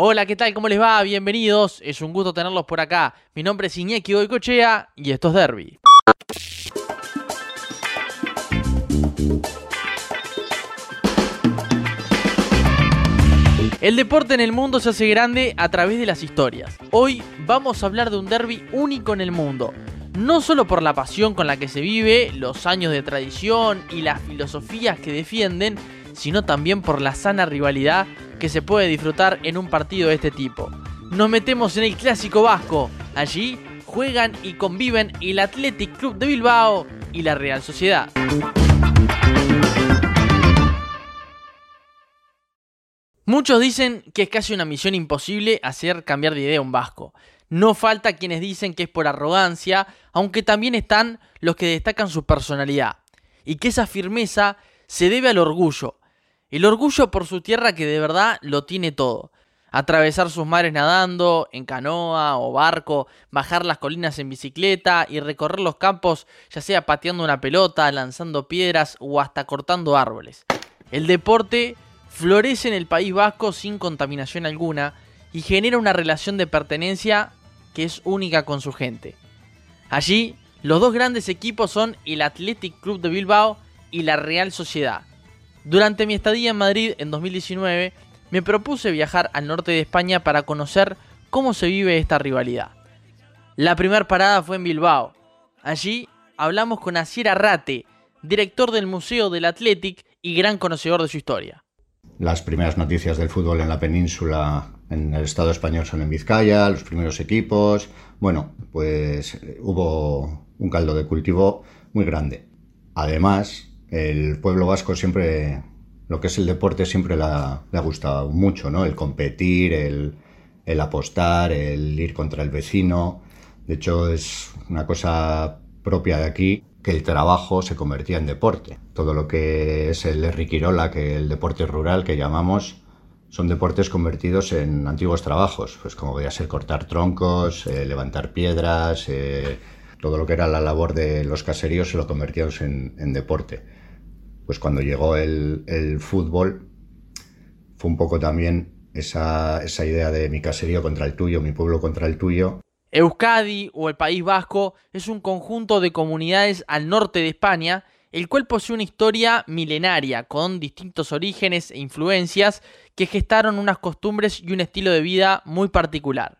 Hola, ¿qué tal? ¿Cómo les va? Bienvenidos. Es un gusto tenerlos por acá. Mi nombre es Iñaki Goicochea y esto es Derby. El deporte en el mundo se hace grande a través de las historias. Hoy vamos a hablar de un derby único en el mundo. No solo por la pasión con la que se vive, los años de tradición y las filosofías que defienden, sino también por la sana rivalidad que se puede disfrutar en un partido de este tipo. Nos metemos en el clásico vasco. Allí juegan y conviven el Athletic Club de Bilbao y la Real Sociedad. Muchos dicen que es casi una misión imposible hacer cambiar de idea a un vasco. No falta quienes dicen que es por arrogancia, aunque también están los que destacan su personalidad. Y que esa firmeza se debe al orgullo. El orgullo por su tierra que de verdad lo tiene todo. Atravesar sus mares nadando, en canoa o barco, bajar las colinas en bicicleta y recorrer los campos ya sea pateando una pelota, lanzando piedras o hasta cortando árboles. El deporte florece en el País Vasco sin contaminación alguna y genera una relación de pertenencia que es única con su gente. Allí, los dos grandes equipos son el Athletic Club de Bilbao y la Real Sociedad. Durante mi estadía en Madrid en 2019, me propuse viajar al norte de España para conocer cómo se vive esta rivalidad. La primera parada fue en Bilbao. Allí hablamos con Asier Arrate, director del Museo del Athletic y gran conocedor de su historia. Las primeras noticias del fútbol en la península, en el Estado español, son en Vizcaya, los primeros equipos. Bueno, pues eh, hubo un caldo de cultivo muy grande. Además, el pueblo vasco siempre, lo que es el deporte, siempre le ha, gustado mucho, ¿no? El competir, el, apostar, el ir contra el vecino. De hecho, es una cosa propia de aquí que el trabajo se convertía en deporte. Todo lo que es el riquirola, que el deporte rural que llamamos, son deportes convertidos en antiguos trabajos, pues como podía ser cortar troncos, eh, levantar piedras, eh, todo lo que era la labor de los caseríos se lo convertíamos en, deporte. Pues cuando llegó el, fútbol, fue un poco también esa, esa idea de mi caserío contra el tuyo, mi pueblo contra el tuyo, Euskadi o el País Vasco es un conjunto de comunidades al norte de España, el cual posee una historia milenaria con distintos orígenes e influencias que gestaron unas costumbres y un estilo de vida muy particular.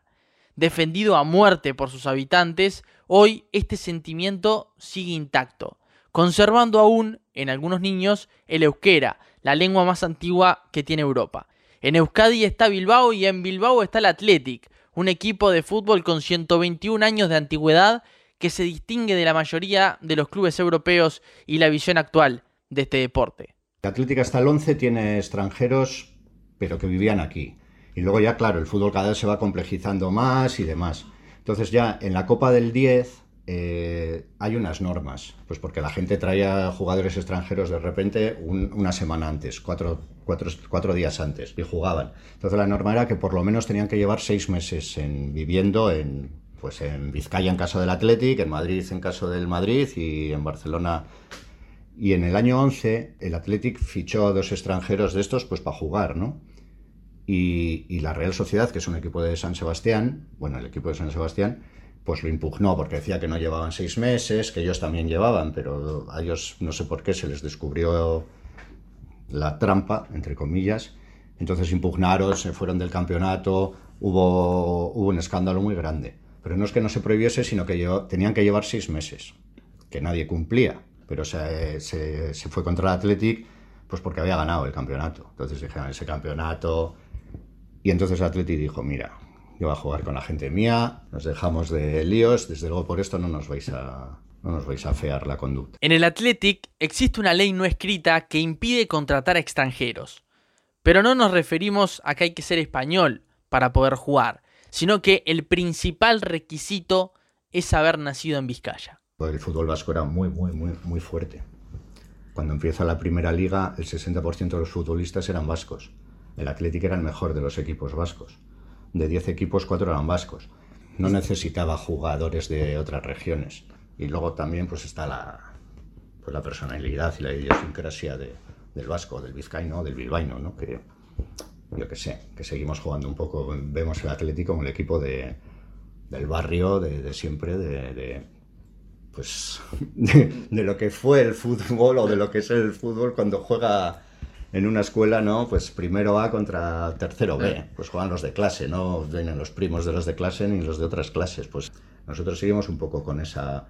Defendido a muerte por sus habitantes, hoy este sentimiento sigue intacto, conservando aún en algunos niños el euskera, la lengua más antigua que tiene Europa. En Euskadi está Bilbao y en Bilbao está el Athletic, un equipo de fútbol con 121 años de antigüedad que se distingue de la mayoría de los clubes europeos y la visión actual de este deporte. La Atlética hasta el 11 tiene extranjeros, pero que vivían aquí. Y luego ya, claro, el fútbol cada vez se va complejizando más y demás. Entonces ya en la Copa del 10 eh, hay unas normas, pues porque la gente traía jugadores extranjeros de repente una semana antes, cuatro, cuatro, días antes, y jugaban. Entonces la norma era que por lo menos tenían que llevar seis meses en, viviendo en, pues en Vizcaya en caso del Athletic, en Madrid en caso del Madrid y en Barcelona. Y en el año 11 el Athletic fichó a dos extranjeros de estos pues para jugar, ¿no? Y, y la Real Sociedad, que es un equipo de San Sebastián, bueno, el equipo de San Sebastián, pues lo impugnó porque decía que no llevaban seis meses, que ellos también llevaban, pero a ellos no sé por qué se les descubrió la trampa, entre comillas. Entonces impugnaron, se fueron del campeonato, hubo, hubo un escándalo muy grande. Pero no es que no se prohibiese, sino que tenían que llevar seis meses, que nadie cumplía. Pero se, se, se fue contra el Athletic pues porque había ganado el campeonato. Entonces dijeron ese campeonato. Y entonces el Athletic dijo, mira, yo voy a jugar con la gente mía, nos dejamos de líos, desde luego por esto no nos vais a, no nos vais a fear la conducta. En el Athletic existe una ley no escrita que impide contratar a extranjeros. Pero no nos referimos a que hay que ser español para poder jugar, sino que el principal requisito es haber nacido en Vizcaya. El fútbol vasco era muy, muy, muy, muy fuerte. Cuando empieza la primera liga, el 60% de los futbolistas eran vascos. El Athletic era el mejor de los equipos vascos de 10 equipos, 4 eran vascos. No necesitaba jugadores de otras regiones. Y luego también pues está la, pues, la personalidad y la idiosincrasia de, del vasco, del vizcaíno, del bilbaíno, ¿no? que yo qué sé, que seguimos jugando un poco, vemos el Atlético como el equipo de, del barrio, de, siempre, de, pues, de, lo que fue el fútbol o de lo que es el fútbol cuando juega en una escuela, ¿no? Pues primero A contra tercero B, pues juegan los de clase, no vienen los primos de los de clase ni los de otras clases, pues nosotros seguimos un poco con esa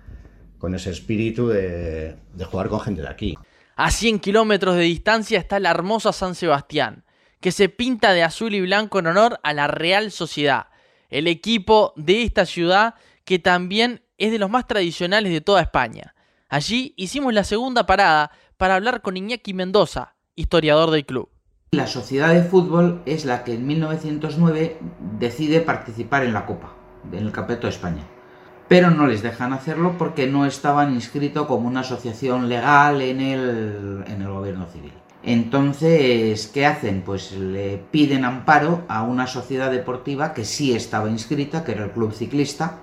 con ese espíritu de, de jugar con gente de aquí. A 100 kilómetros de distancia está la hermosa San Sebastián, que se pinta de azul y blanco en honor a la Real Sociedad, el equipo de esta ciudad que también es de los más tradicionales de toda España. Allí hicimos la segunda parada para hablar con Iñaki Mendoza, historiador del club. La sociedad de fútbol es la que en 1909 decide participar en la Copa, en el Campeonato de España pero no les dejan hacerlo porque no estaban inscritos como una asociación legal en el, gobierno civil. Entonces, ¿qué hacen? Pues le piden amparo a una sociedad deportiva que sí estaba inscrita, que era el Club Ciclista,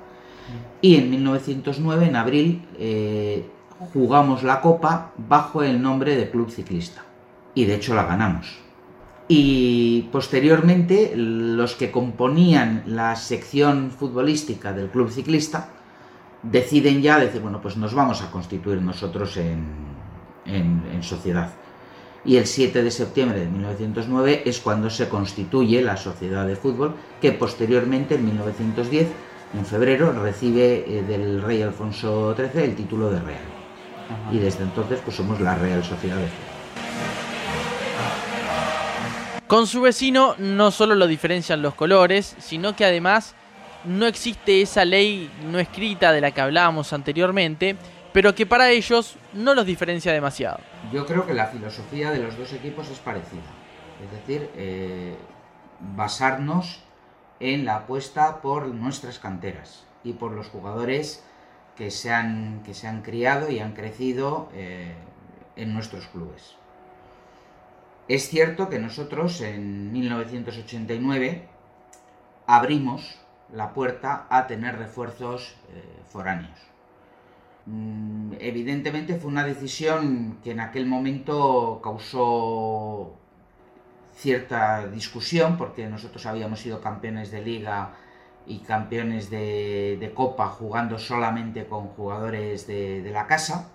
y en 1909, en abril, eh, jugamos la Copa bajo el nombre de Club Ciclista. Y de hecho la ganamos. Y posteriormente, los que componían la sección futbolística del Club Ciclista deciden ya decir, bueno, pues nos vamos a constituir nosotros en, en, sociedad. Y el 7 de septiembre de 1909 es cuando se constituye la Sociedad de Fútbol, que posteriormente, en 1910, en febrero, recibe eh, del rey Alfonso XIII el título de Real. Y desde entonces, pues somos la Real Sociedad de Fútbol. Con su vecino no solo lo diferencian los colores, sino que además no existe esa ley no escrita de la que hablábamos anteriormente, pero que para ellos no los diferencia demasiado. Yo creo que la filosofía de los dos equipos es parecida, es decir, eh, basarnos en la apuesta por nuestras canteras y por los jugadores que se han, que se han criado y han crecido eh, en nuestros clubes. Es cierto que nosotros en 1989 abrimos la puerta a tener refuerzos eh, foráneos. Mm, evidentemente fue una decisión que en aquel momento causó cierta discusión porque nosotros habíamos sido campeones de liga y campeones de, copa jugando solamente con jugadores de, la casa,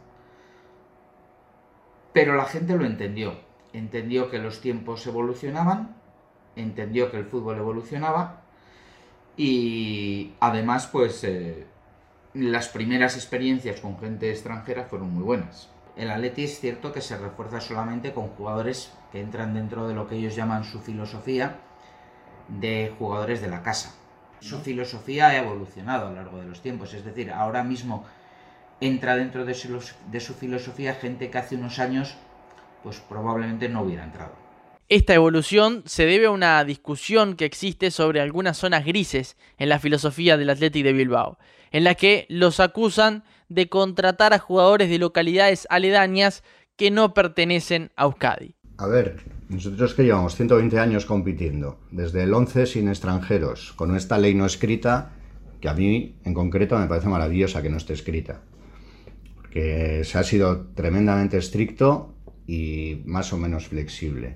pero la gente lo entendió, entendió que los tiempos evolucionaban, entendió que el fútbol evolucionaba y además, pues eh, las primeras experiencias con gente extranjera fueron muy buenas. El Atleti es cierto que se refuerza solamente con jugadores que entran dentro de lo que ellos llaman su filosofía de jugadores de la casa. Su filosofía ha evolucionado a lo largo de los tiempos, es decir, ahora mismo entra dentro de su, de su filosofía gente que hace unos años pues probablemente no hubiera entrado. Esta evolución se debe a una discusión que existe sobre algunas zonas grises en la filosofía del Athletic de Bilbao, en la que los acusan de contratar a jugadores de localidades aledañas que no pertenecen a Euskadi. A ver, nosotros que llevamos 120 años compitiendo, desde el 11 sin extranjeros, con esta ley no escrita, que a mí en concreto me parece maravillosa que no esté escrita, porque se ha sido tremendamente estricto y más o menos flexible.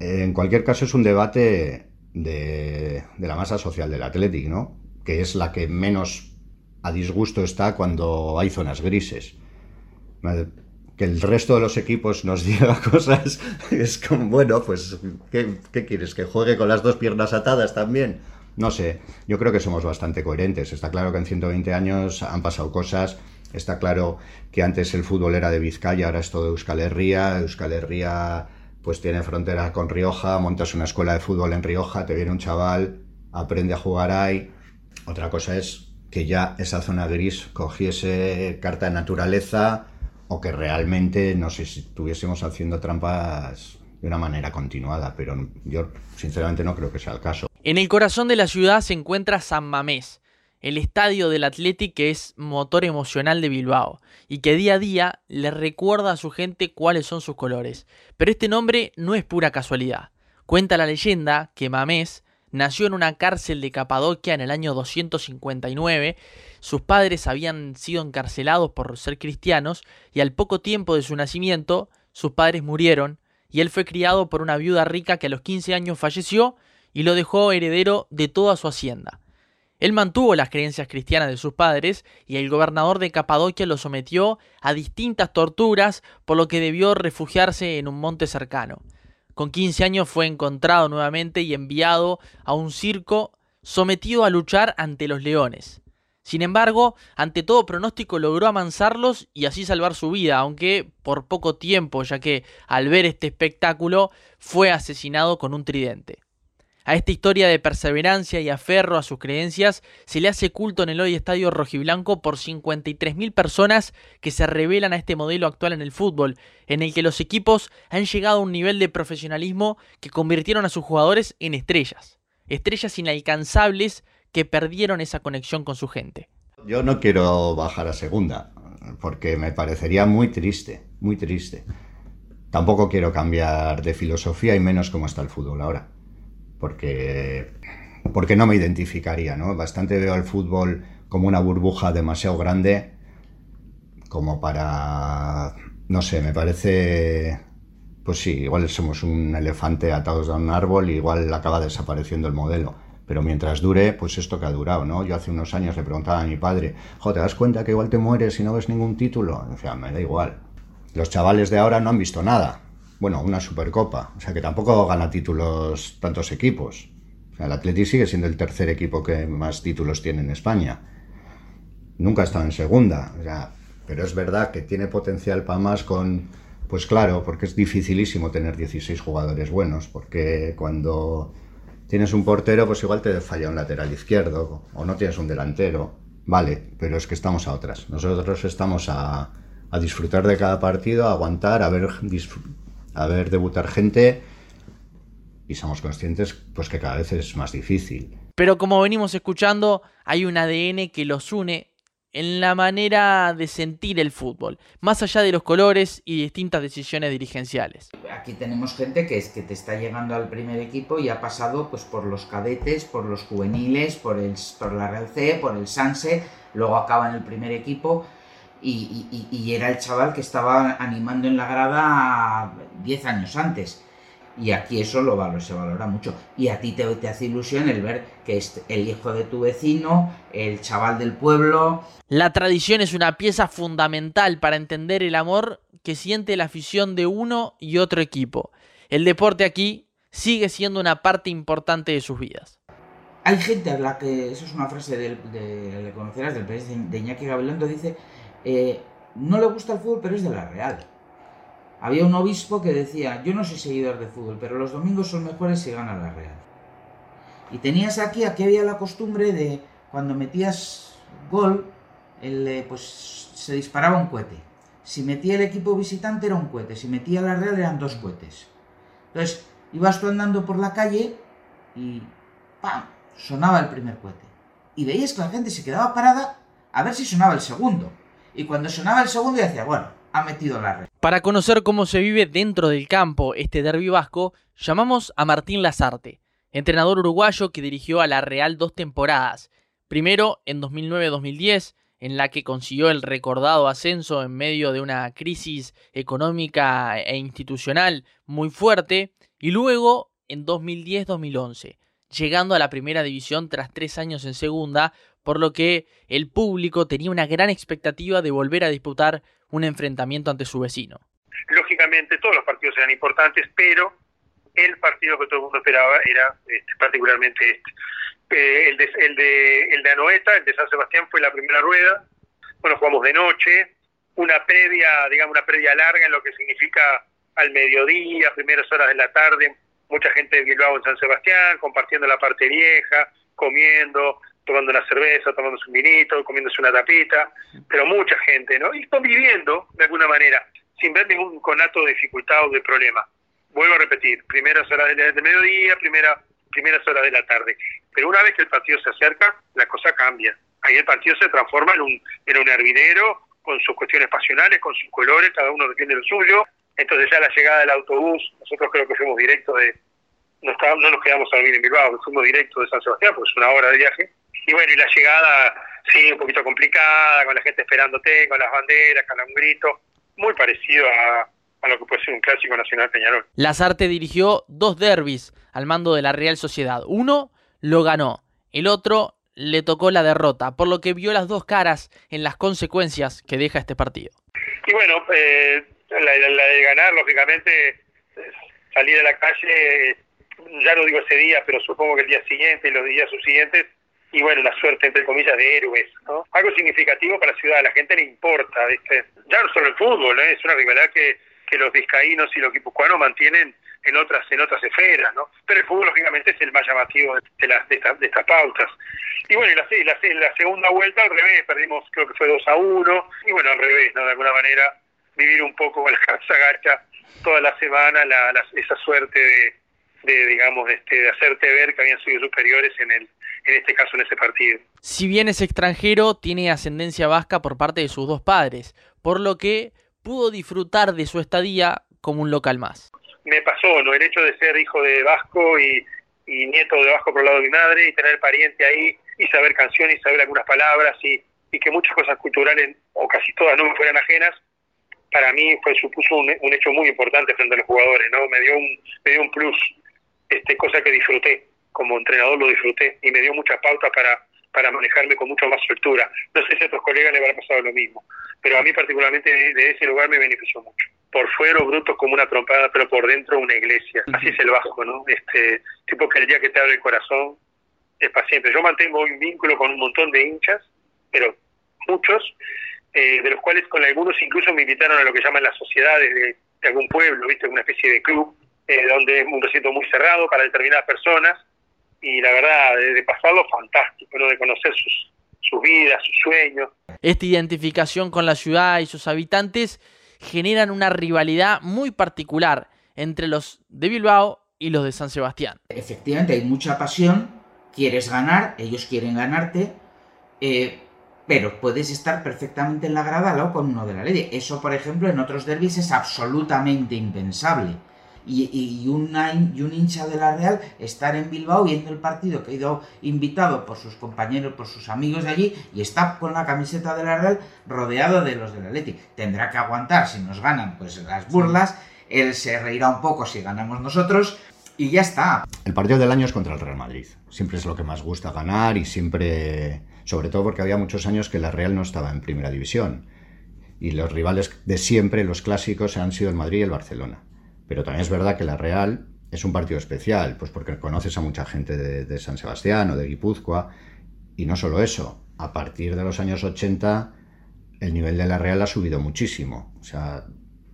En cualquier caso, es un debate de, la masa social del Athletic, ¿no? Que es la que menos a disgusto está cuando hay zonas grises. Que el resto de los equipos nos diga cosas es como, bueno, pues, ¿qué, ¿qué, quieres? ¿Que juegue con las dos piernas atadas también? No sé, yo creo que somos bastante coherentes. Está claro que en 120 años han pasado cosas. Está claro que antes el fútbol era de Vizcaya, ahora es todo Euskal Herria. Euskal Herria pues tiene frontera con Rioja, montas una escuela de fútbol en Rioja, te viene un chaval, aprende a jugar ahí. Otra cosa es que ya esa zona gris cogiese carta de naturaleza o que realmente, no sé si estuviésemos haciendo trampas de una manera continuada, pero yo sinceramente no creo que sea el caso. En el corazón de la ciudad se encuentra San Mamés, el estadio del Athletic que es motor emocional de Bilbao y que día a día le recuerda a su gente cuáles son sus colores. Pero este nombre no es pura casualidad. Cuenta la leyenda que Mamés nació en una cárcel de Capadocia en el año 259, sus padres habían sido encarcelados por ser cristianos y al poco tiempo de su nacimiento sus padres murieron y él fue criado por una viuda rica que a los 15 años falleció y lo dejó heredero de toda su hacienda. Él mantuvo las creencias cristianas de sus padres y el gobernador de Capadocia lo sometió a distintas torturas por lo que debió refugiarse en un monte cercano. Con 15 años fue encontrado nuevamente y enviado a un circo sometido a luchar ante los leones. Sin embargo, ante todo pronóstico logró amansarlos y así salvar su vida, aunque por poco tiempo, ya que al ver este espectáculo fue asesinado con un tridente. A esta historia de perseverancia y aferro a sus creencias se le hace culto en el hoy Estadio Rojiblanco por 53.000 personas que se revelan a este modelo actual en el fútbol, en el que los equipos han llegado a un nivel de profesionalismo que convirtieron a sus jugadores en estrellas, estrellas inalcanzables que perdieron esa conexión con su gente. Yo no quiero bajar a segunda, porque me parecería muy triste, muy triste. Tampoco quiero cambiar de filosofía y menos cómo está el fútbol ahora, porque, porque no me identificaría, ¿no? Bastante veo al fútbol como una burbuja demasiado grande como para, no sé, me parece, pues sí, igual somos un elefante atados a un árbol y igual acaba desapareciendo el modelo pero mientras dure, pues esto que ha durado, ¿no? Yo hace unos años le preguntaba a mi padre, jo, ¿te das cuenta que igual te mueres si no ves ningún título? O sea, me da igual. Los chavales de ahora no han visto nada. Bueno, una supercopa. O sea, que tampoco gana títulos tantos equipos. El Atleti sigue siendo el tercer equipo que más títulos tiene en España. Nunca ha estado en segunda. Pero es verdad que tiene potencial para más con... Pues claro, porque es dificilísimo tener 16 jugadores buenos, porque cuando Tienes un portero, pues igual te falla un lateral izquierdo, o no tienes un delantero. Vale, pero es que estamos a otras. Nosotros estamos a, disfrutar de cada partido, a aguantar, a ver, a ver debutar gente y somos conscientes pues que cada vez es más difícil. Pero como venimos escuchando, hay un ADN que los une en la manera de sentir el fútbol, más allá de los colores y distintas decisiones dirigenciales. Aquí tenemos gente que es que te está llegando al primer equipo y ha pasado pues por los cadetes, por los juveniles, por el por la Real C, por el Sanse, luego acaba en el primer equipo y, y era el chaval que estaba animando en la grada 10 años antes. Y aquí eso lo valora, se valora mucho. Y a ti te, te hace ilusión el ver que es el hijo de tu vecino, el chaval del pueblo. La tradición es una pieza fundamental para entender el amor que siente la afición de uno y otro equipo. El deporte aquí sigue siendo una parte importante de sus vidas. Hay gente a la que, eso es una frase de, de, conocerás del país de Iñaki Gabilondo, dice, eh, no le gusta el fútbol pero es de la Real. Había un obispo que decía, yo no soy seguidor de fútbol, pero los domingos son mejores si gana la Real. Y tenías aquí, aquí había la costumbre de cuando metías gol, el, pues se disparaba un cohete. Si metía el equipo visitante era un cohete, si metía la Real eran dos cohetes. Entonces, ibas tú andando por la calle y ¡pam! sonaba el primer cohete. Y veías que la gente se quedaba parada a ver si sonaba el segundo. Y cuando sonaba el segundo decía, bueno, ha metido la red. Para conocer cómo se vive dentro del campo este derbi vasco, llamamos a Martín Lazarte, entrenador uruguayo que dirigió a la Real dos temporadas. Primero en 2009-2010, en la que consiguió el recordado ascenso en medio de una crisis económica e institucional muy fuerte, y luego en 2010-2011, llegando a la primera división tras tres años en segunda, por lo que el público tenía una gran expectativa de volver a disputar un enfrentamiento ante su vecino. Lógicamente todos los partidos eran importantes, pero el partido que todo el mundo esperaba era este, particularmente este. Eh, el, de, el, de, el de Anoeta, el de San Sebastián, fue la primera rueda. Bueno, jugamos de noche, una previa, digamos, una previa larga en lo que significa al mediodía, primeras horas de la tarde, mucha gente de Bilbao en San Sebastián, compartiendo la parte vieja, comiendo, tomando una cerveza, tomando un vinito, comiéndose una tapita, pero mucha gente, ¿no? Y conviviendo de alguna manera, sin ver ningún conato de dificultad o de problema. Vuelvo a repetir, primeras horas del, mediodía, primera, primeras horas de la tarde. Pero una vez que el partido se acerca, la cosa cambia. Ahí el partido se transforma en un, en un hervidero, con sus cuestiones pasionales, con sus colores, cada uno defiende lo suyo. Entonces ya la llegada del autobús, nosotros creo que fuimos directos de, no, no nos quedamos a dormir en Bilbao, fuimos directos de San Sebastián, porque es una hora de viaje, y bueno, y la llegada, sí, un poquito complicada, con la gente esperándote, con las banderas, con un grito, muy parecido a, a lo que puede ser un clásico nacional Peñarol. Lazarte dirigió dos derbis al mando de la Real Sociedad. Uno lo ganó, el otro le tocó la derrota, por lo que vio las dos caras en las consecuencias que deja este partido. Y bueno, eh, la, de ganar, lógicamente, salir a la calle, ya no digo ese día, pero supongo que el día siguiente y los días subsiguientes, y bueno, la suerte, entre comillas, de héroes, ¿no? Algo significativo para la ciudad, a la gente le importa, ¿viste? Ya no solo el fútbol, ¿eh? es una rivalidad que, que los vizcaínos y los guipuzcoanos mantienen en otras en otras esferas, ¿no? Pero el fútbol, lógicamente, es el más llamativo de, las, de, de estas pautas. Y bueno, la, la, la segunda vuelta al revés, perdimos, creo que fue 2 a 1, y bueno, al revés, ¿no? De alguna manera, vivir un poco con la cabeza gacha toda la semana, la, esa suerte de, de digamos, este, de hacerte ver que habían sido superiores en el en este caso en ese partido. Si bien es extranjero, tiene ascendencia vasca por parte de sus dos padres, por lo que pudo disfrutar de su estadía como un local más. Me pasó, ¿no? El hecho de ser hijo de vasco y, y nieto de vasco por el lado de mi madre y tener pariente ahí y saber canciones y saber algunas palabras y, y que muchas cosas culturales, o casi todas, no me fueran ajenas, para mí fue supuso un, un, hecho muy importante frente a los jugadores, ¿no? Me dio un, me dio un plus, este, cosa que disfruté, como entrenador lo disfruté y me dio muchas pautas para, para manejarme con mucha más soltura. No sé si a otros colegas les habrá pasado lo mismo, pero a mí particularmente de, ese lugar me benefició mucho. Por fuera brutos como una trompada, pero por dentro una iglesia. Así es el Vasco, ¿no? Este tipo que el día que te abre el corazón es paciente. Yo mantengo un vínculo con un montón de hinchas, pero muchos, eh, de los cuales con algunos incluso me invitaron a lo que llaman las sociedades de, algún pueblo, ¿viste? Una especie de club, eh, donde es un recinto muy cerrado para determinadas personas, y la verdad, de, pasarlo fantástico, ¿no? De conocer sus, sus vidas, sus sueños. Esta identificación con la ciudad y sus habitantes generan una rivalidad muy particular entre los de Bilbao y los de San Sebastián. Efectivamente, hay mucha pasión, quieres ganar, ellos quieren ganarte, eh, pero puedes estar perfectamente en la grada al con uno de la ley. Eso, por ejemplo, en otros derbis es absolutamente impensable. Y, y, una, y, un hincha de la Real estar en Bilbao viendo el partido que ha ido invitado por sus compañeros, por sus amigos de allí y está con la camiseta de la Real rodeado de los del Atleti. Tendrá que aguantar si nos ganan pues las burlas, él se reirá un poco si ganamos nosotros y ya está. El partido del año es contra el Real Madrid. Siempre es lo que más gusta ganar y siempre sobre todo porque había muchos años que la Real no estaba en primera división. Y los rivales de siempre, los clásicos, han sido el Madrid y el Barcelona. Pero también es verdad que la Real es un partido especial, pues porque conoces a mucha gente de, San Sebastián o de Guipúzcoa. Y no solo eso, a partir de los años 80 el nivel de la Real ha subido muchísimo. O sea,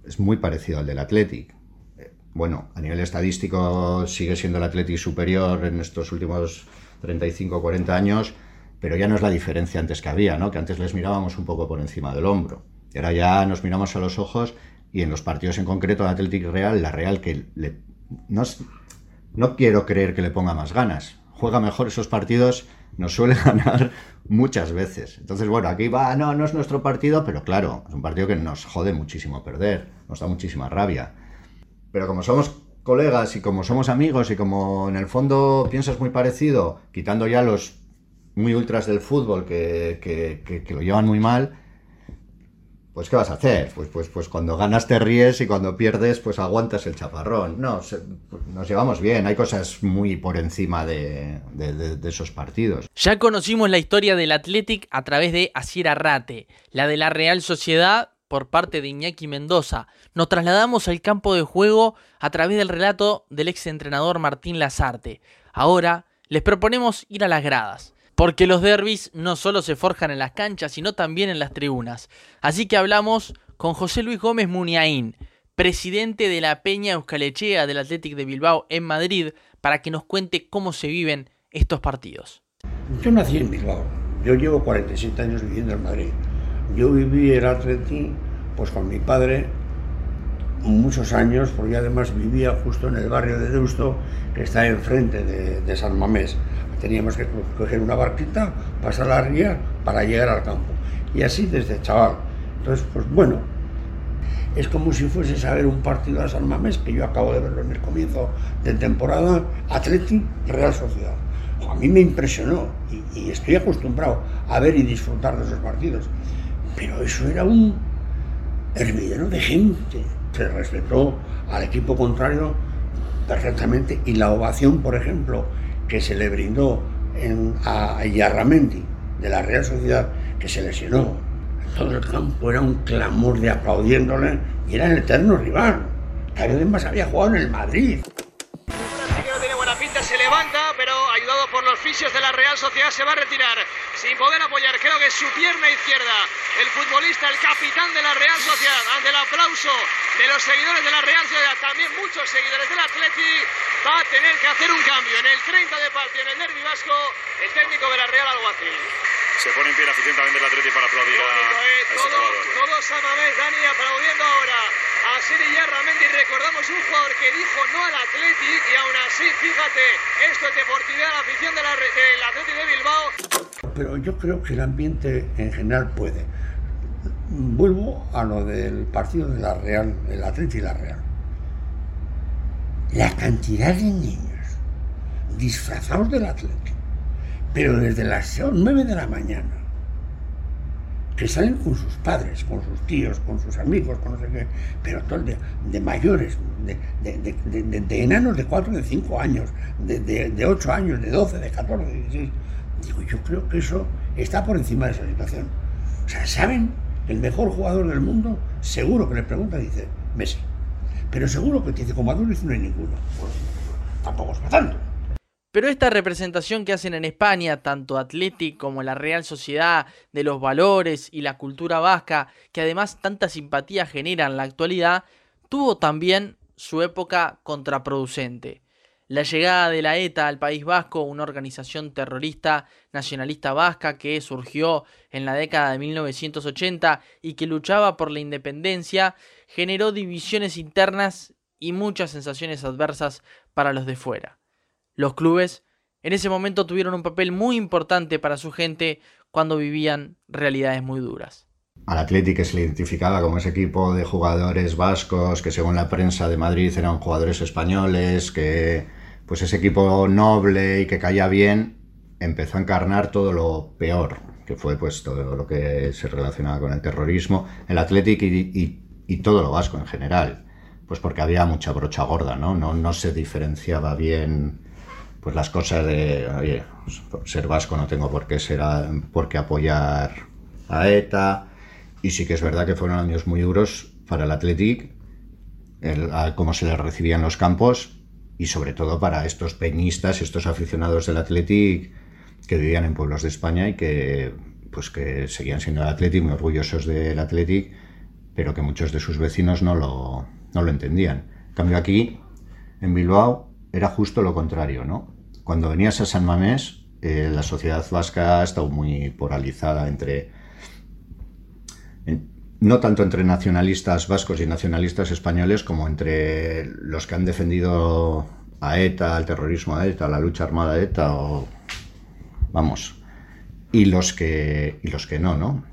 es muy parecido al del Athletic. Eh, bueno, a nivel estadístico sigue siendo el Athletic superior en estos últimos 35 o 40 años, pero ya no es la diferencia antes que había, ¿no? Que antes les mirábamos un poco por encima del hombro. Y ahora ya nos miramos a los ojos y en los partidos en concreto de Atlético Real, la Real que le, no, no quiero creer que le ponga más ganas. Juega mejor esos partidos, nos suele ganar muchas veces. Entonces, bueno, aquí va, no, no es nuestro partido, pero claro, es un partido que nos jode muchísimo perder, nos da muchísima rabia. Pero como somos colegas y como somos amigos y como en el fondo piensas muy parecido, quitando ya los muy ultras del fútbol que, que, lo llevan muy mal, pues ¿qué vas a hacer? Pues, pues, pues cuando ganas te ríes y cuando pierdes pues aguantas el chaparrón. No, nos llevamos bien, hay cosas muy por encima de, esos partidos. Ya conocimos la historia del Athletic a través de Asier Arrate, la de la Real Sociedad por parte de Iñaki Mendoza. Nos trasladamos al campo de juego a través del relato del ex entrenador Martín Lazarte. Ahora les proponemos ir a las gradas. Porque los derbis no solo se forjan en las canchas, sino también en las tribunas. Así que hablamos con José Luis Gómez Muniaín, presidente de la Peña Euskalechea del Athletic de Bilbao en Madrid, para que nos cuente cómo se viven estos partidos. Yo nací en Bilbao. Yo llevo 47 años viviendo en Madrid. Yo viví el Athletic pues con mi padre muchos años, porque además vivía justo en el barrio de Deusto, que está enfrente de San Mamés. Teníamos que coger una barquita, pasar la ría para llegar al campo. Y así desde chaval. Entonces, pues bueno, es como si fuese a ver un partido de San Mamés, que yo acabo de verlo en el comienzo de temporada, Atleti Real Sociedad. A mí me impresionó y, y, estoy acostumbrado a ver y disfrutar de esos partidos. Pero eso era un hervidero de gente. se respetó al equipo contrario perfectamente y la ovación, por ejemplo, que se le brindó en, a Yarramendi de la Real Sociedad, que se lesionó. Todo el campo era un clamor de aplaudiéndole y era el eterno rival. Que además había jugado en el Madrid se levanta, pero ayudado por los fisios de la Real Sociedad se va a retirar sin poder apoyar, creo que es su pierna izquierda. El futbolista, el capitán de la Real Sociedad, ante el aplauso de los seguidores de la Real Sociedad, también muchos seguidores del Atleti, va a tener que hacer un cambio. En el 30 de partido, en el derbi vasco, el técnico de la Real Alguacil. Se pone en pie la afición también del Atleti para aplaudir a, eh, todo, Todos a Dani, aplaudiendo ahora a Siri Yarramendi. Recordamos un jugador que dijo no al Atleti y aún así, fíjate, esto es deportividad, la afición del Atleti de Bilbao. Pero yo creo que el ambiente en general puede. Vuelvo a lo del partido de la Real, el Atleti y la Real. La cantidad de niños disfrazados del Atleti, pero desde las 9 de la mañana, que salen con sus padres, con sus tíos, con sus amigos, con no sé qué, pero todo de, de mayores, de, enanos de 4, de 5 años, de, 8 años, de 12, de 14, de 16. Digo, yo creo que eso está por encima de esa situación. O sea, ¿saben? El mejor jugador del mundo, seguro que le pregunta, dice Messi. Pero seguro que dice, como dice no hay ninguno. Tampoco es para tanto. Pero esta representación que hacen en España, tanto Athletic como la Real Sociedad, de los valores y la cultura vasca, que además tanta simpatía genera en la actualidad, tuvo también su época contraproducente. La llegada de la ETA al País Vasco, una organización terrorista nacionalista vasca que surgió en la década de 1980 y que luchaba por la independencia, generó divisiones internas y muchas sensaciones adversas para los de fuera. Los clubes en ese momento tuvieron un papel muy importante para su gente cuando vivían realidades muy duras. Al Atlético se le identificaba como ese equipo de jugadores vascos que según la prensa de Madrid eran jugadores españoles, que pues ese equipo noble y que caía bien empezó a encarnar todo lo peor, que fue pues todo lo que se relacionaba con el terrorismo, el Atlético y, todo lo vasco en general, pues porque había mucha brocha gorda, ¿no? No, no se diferenciaba bien pues las cosas de, oye, ser vasco no tengo por qué, ser por qué apoyar a ETA. Y sí que es verdad que fueron años muy duros para el Athletic, el, cómo se les recibían los campos y sobre todo para estos peñistas, estos aficionados del Athletic que vivían en pueblos de España y que pues que seguían siendo el Athletic, muy orgullosos del Athletic, pero que muchos de sus vecinos no lo, no lo entendían. En cambio aquí, en Bilbao, era justo lo contrario, ¿no? Cuando venías a San Mamés, eh, la sociedad vasca ha estado muy polarizada entre, no tanto entre nacionalistas vascos y nacionalistas españoles, como entre los que han defendido a ETA, al terrorismo a ETA, la lucha armada a ETA, o vamos, y los que, y los que no, ¿no?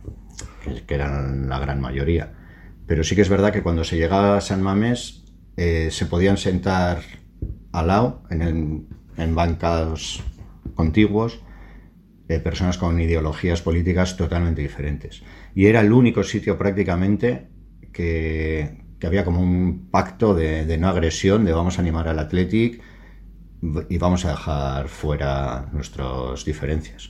Que, eran la gran mayoría. Pero sí que es verdad que cuando se llegaba a San Mamés eh, se podían sentar al lado, en en bancados contiguos de personas con ideologías políticas totalmente diferentes. Y era el único sitio prácticamente que, había como un pacto de, no agresión, de vamos a animar al Athletic y vamos a dejar fuera nuestras diferencias.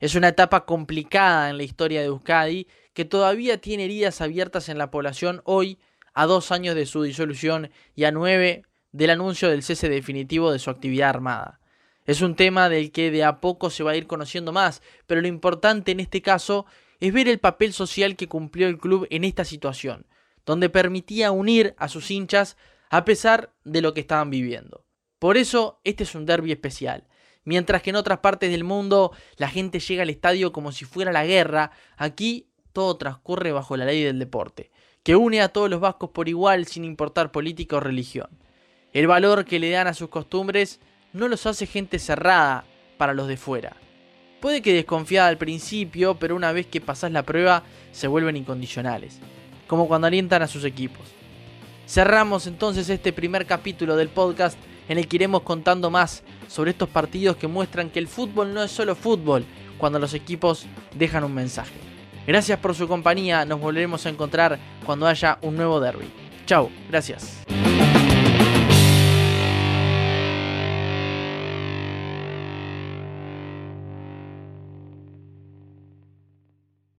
Es una etapa complicada en la historia de Euskadi que todavía tiene heridas abiertas en la población hoy, a dos años de su disolución y a nueve del anuncio del cese definitivo de su actividad armada. Es un tema del que de a poco se va a ir conociendo más, pero lo importante en este caso es ver el papel social que cumplió el club en esta situación, donde permitía unir a sus hinchas a pesar de lo que estaban viviendo. Por eso este es un derby especial. Mientras que en otras partes del mundo la gente llega al estadio como si fuera la guerra, aquí todo transcurre bajo la ley del deporte, que une a todos los vascos por igual sin importar política o religión. El valor que le dan a sus costumbres no los hace gente cerrada para los de fuera. Puede que desconfiada al principio, pero una vez que pasas la prueba se vuelven incondicionales, como cuando alientan a sus equipos. Cerramos entonces este primer capítulo del podcast en el que iremos contando más sobre estos partidos que muestran que el fútbol no es solo fútbol cuando los equipos dejan un mensaje. Gracias por su compañía, nos volveremos a encontrar cuando haya un nuevo derby. Chau, gracias.